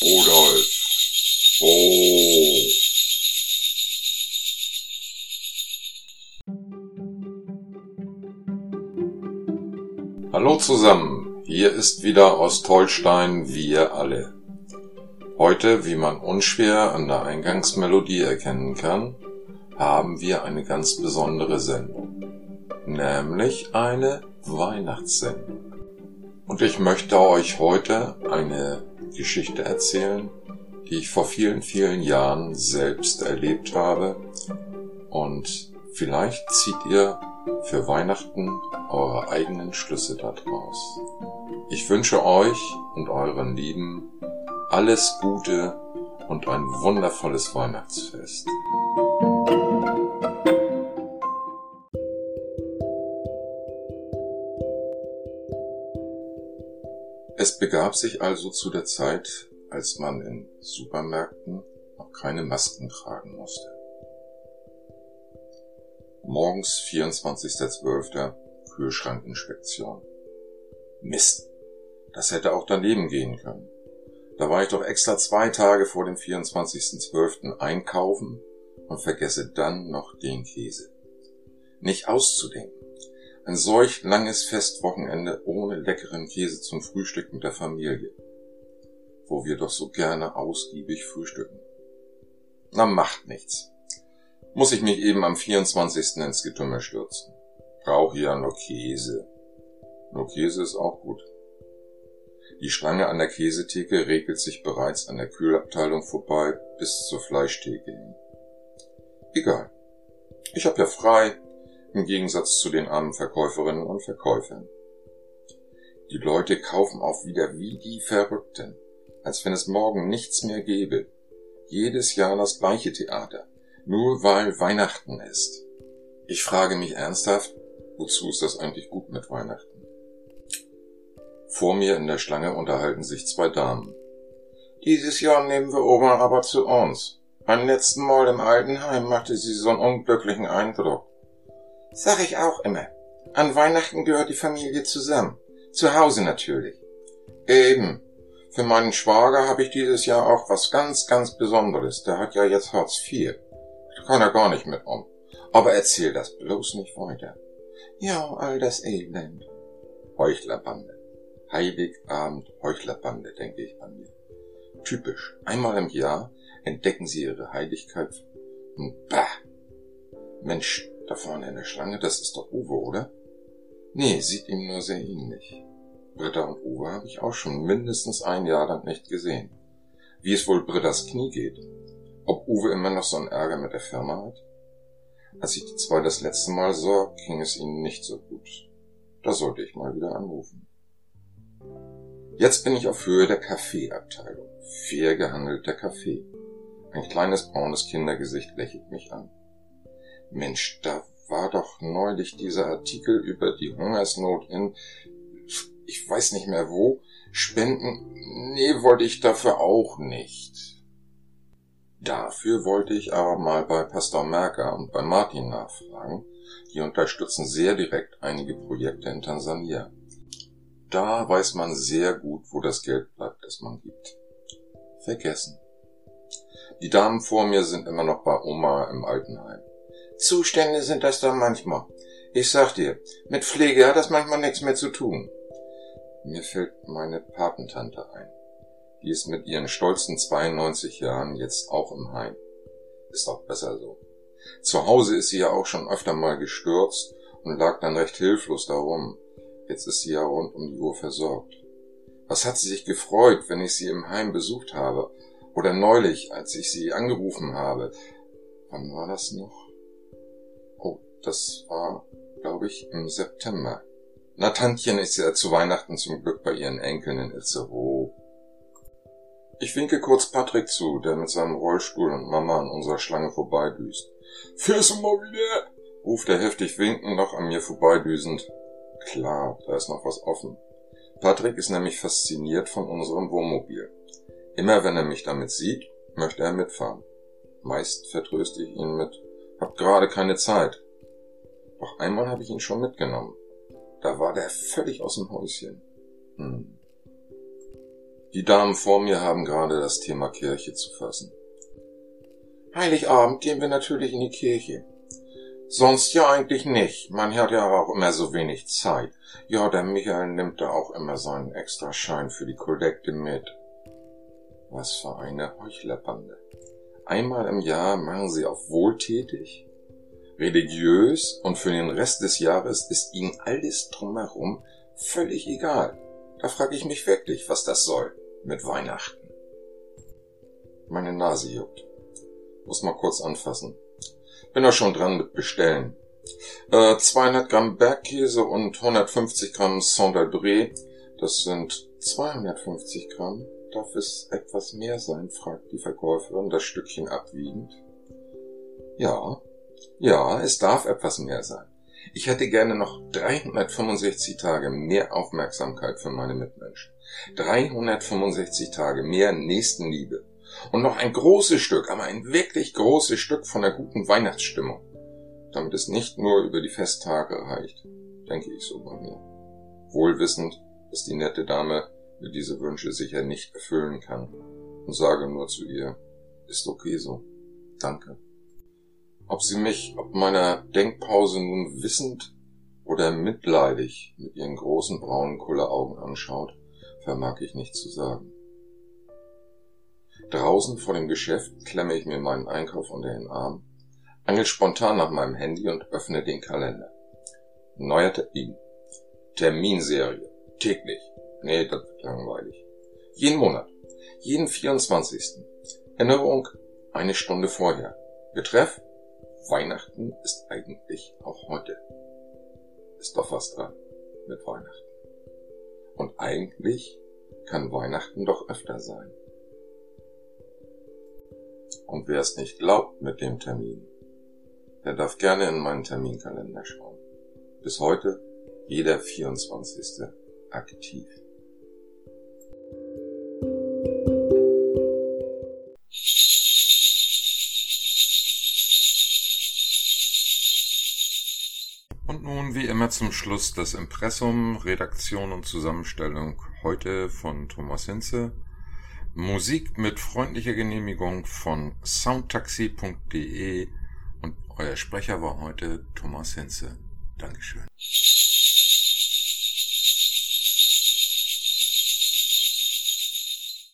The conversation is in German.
Rudolf. Oh. Hallo zusammen, hier ist wieder Ostholstein, wir alle. Heute, wie man unschwer an der Eingangsmelodie erkennen kann, haben wir eine ganz besondere Sendung, nämlich eine Weihnachtssendung. Und ich möchte euch heute eine Geschichte erzählen, die ich vor vielen, vielen Jahren selbst erlebt habe. Und vielleicht zieht ihr für Weihnachten eure eigenen Schlüsse daraus. Ich wünsche euch und euren Lieben alles Gute und ein wundervolles Weihnachtsfest. Begab sich also zu der Zeit, als man in Supermärkten noch keine Masken tragen musste. Morgens 24.12. Kühlschrankinspektion. Mist, das hätte auch daneben gehen können. Da war ich doch extra zwei Tage vor dem 24.12. einkaufen und vergesse dann noch den Käse. Nicht auszudenken. Ein solch langes Festwochenende ohne leckeren Käse zum Frühstück mit der Familie. Wo wir doch so gerne ausgiebig frühstücken. Na, macht nichts. Muss ich mich eben am 24. ins Getümmel stürzen. Brauche ja nur Käse. Nur Käse ist auch gut. Die Schlange an der Käsetheke regelt sich bereits an der Kühlabteilung vorbei bis zur Fleischtheke hin. Egal. Ich hab ja frei, im Gegensatz zu den armen Verkäuferinnen und Verkäufern. Die Leute kaufen auch wieder wie die Verrückten, als wenn es morgen nichts mehr gäbe. Jedes Jahr das gleiche Theater, nur weil Weihnachten ist. Ich frage mich ernsthaft, wozu ist das eigentlich gut mit Weihnachten? Vor mir in der Schlange unterhalten sich zwei Damen. Dieses Jahr nehmen wir Oma aber zu uns. Beim letzten Mal im Altenheim machte sie so einen unglücklichen Eindruck. Sag ich auch immer. An Weihnachten gehört die Familie zusammen. Zu Hause natürlich. Eben. Für meinen Schwager habe ich dieses Jahr auch was ganz, ganz Besonderes. Der hat ja jetzt Hartz IV. Da kann er gar nicht mit um. Aber erzähl das bloß nicht weiter. Ja, all das Elend. Heuchlerbande. Heiligabend Heuchlerbande, denke ich bei mir. Typisch. Einmal im Jahr entdecken sie ihre Heiligkeit bah. Mensch, da vorne in der Schlange, das ist doch Uwe, oder? Nee, sieht ihm nur sehr ähnlich. Britta und Uwe habe ich auch schon mindestens ein Jahr lang nicht gesehen. Wie es wohl Brittas Knie geht. Ob Uwe immer noch so einen Ärger mit der Firma hat? Als ich die zwei das letzte Mal sah, ging es ihnen nicht so gut. Da sollte ich mal wieder anrufen. Jetzt bin ich auf Höhe der Kaffeeabteilung. Fair gehandelter Kaffee. Ein kleines braunes Kindergesicht lächelt mich an. Mensch, da war doch neulich dieser Artikel über die Hungersnot in, ich weiß nicht mehr wo, Spenden, nee, wollte ich dafür auch nicht. Dafür wollte ich aber mal bei Pastor Merker und bei Martin nachfragen. Die unterstützen sehr direkt einige Projekte in Tansania. Da weiß man sehr gut, wo das Geld bleibt, das man gibt. Vergessen. Die Damen vor mir sind immer noch bei Oma im Altenheim. Zustände sind das dann manchmal. Ich sag dir, mit Pflege hat das manchmal nichts mehr zu tun. Mir fällt meine Patentante ein. Die ist mit ihren stolzen 92 Jahren jetzt auch im Heim. Ist auch besser so. Zu Hause ist sie ja auch schon öfter mal gestürzt und lag dann recht hilflos darum. Jetzt ist sie ja rund um die Uhr versorgt. Was hat sie sich gefreut, wenn ich sie im Heim besucht habe? Oder neulich, als ich sie angerufen habe. Wann war das noch? Das war, glaube ich, im September. Na, Tantchen ist ja zu Weihnachten zum Glück bei ihren Enkeln in Itzehoe. Ich winke kurz Patrick zu, der mit seinem Rollstuhl und Mama an unserer Schlange vorbeidüst. Fährst du mal wieder? ruft er heftig winkend noch an mir vorbeidüsend. Klar, da ist noch was offen. Patrick ist nämlich fasziniert von unserem Wohnmobil. Immer wenn er mich damit sieht, möchte er mitfahren. Meist vertröste ich ihn mit, hab gerade keine Zeit. Doch einmal habe ich ihn schon mitgenommen. Da war der völlig aus dem Häuschen. Hm. Die Damen vor mir haben gerade das Thema Kirche zu fassen. Heiligabend gehen wir natürlich in die Kirche. Sonst ja eigentlich nicht. Man hat ja auch immer so wenig Zeit. Ja, der Michael nimmt da auch immer seinen Extraschein für die Kollekte mit. Was für eine Heuchlerbande. Einmal im Jahr machen sie auf wohltätig, religiös und für den Rest des Jahres ist ihnen alles drumherum völlig egal. Da frage ich mich wirklich, was das soll mit Weihnachten. Meine Nase juckt. Muss mal kurz anfassen. Bin da schon dran mit Bestellen. Äh, 200 Gramm Bergkäse und 150 Gramm Saint-Albret. Das sind 250 Gramm. Darf es etwas mehr sein? fragt die Verkäuferin, das Stückchen abwiegend. Ja, ja, es darf etwas mehr sein. Ich hätte gerne noch 365 Tage mehr Aufmerksamkeit für meine Mitmenschen. 365 Tage mehr Nächstenliebe und noch ein großes Stück, aber ein wirklich großes Stück von der guten Weihnachtsstimmung, damit es nicht nur über die Festtage reicht, denke ich so bei mir. Wohlwissend, dass die nette Dame mir diese Wünsche sicher nicht erfüllen kann und sage nur zu ihr, ist okay so. Danke. Ob sie mich ob meiner Denkpause nun wissend oder mitleidig mit ihren großen braunen Kulleraugen anschaut, vermag ich nicht zu sagen. Draußen vor dem Geschäft klemme ich mir meinen Einkauf unter den Arm, angel spontan nach meinem Handy und öffne den Kalender. Neuer Termin. Terminserie. Täglich. Nee, das wird langweilig. Jeden Monat. Jeden 24. Erinnerung eine Stunde vorher. Betreff Weihnachten ist eigentlich auch heute. Ist doch was dran mit Weihnachten. Und eigentlich kann Weihnachten doch öfter sein. Und wer es nicht glaubt mit dem Termin, der darf gerne in meinen Terminkalender schauen. Bis heute jeder 24. aktiv. Wie immer zum Schluss das Impressum, Redaktion und Zusammenstellung heute von Thomas Hinze. Musik mit freundlicher Genehmigung von soundtaxi.de und euer Sprecher war heute Thomas Hinze. Dankeschön.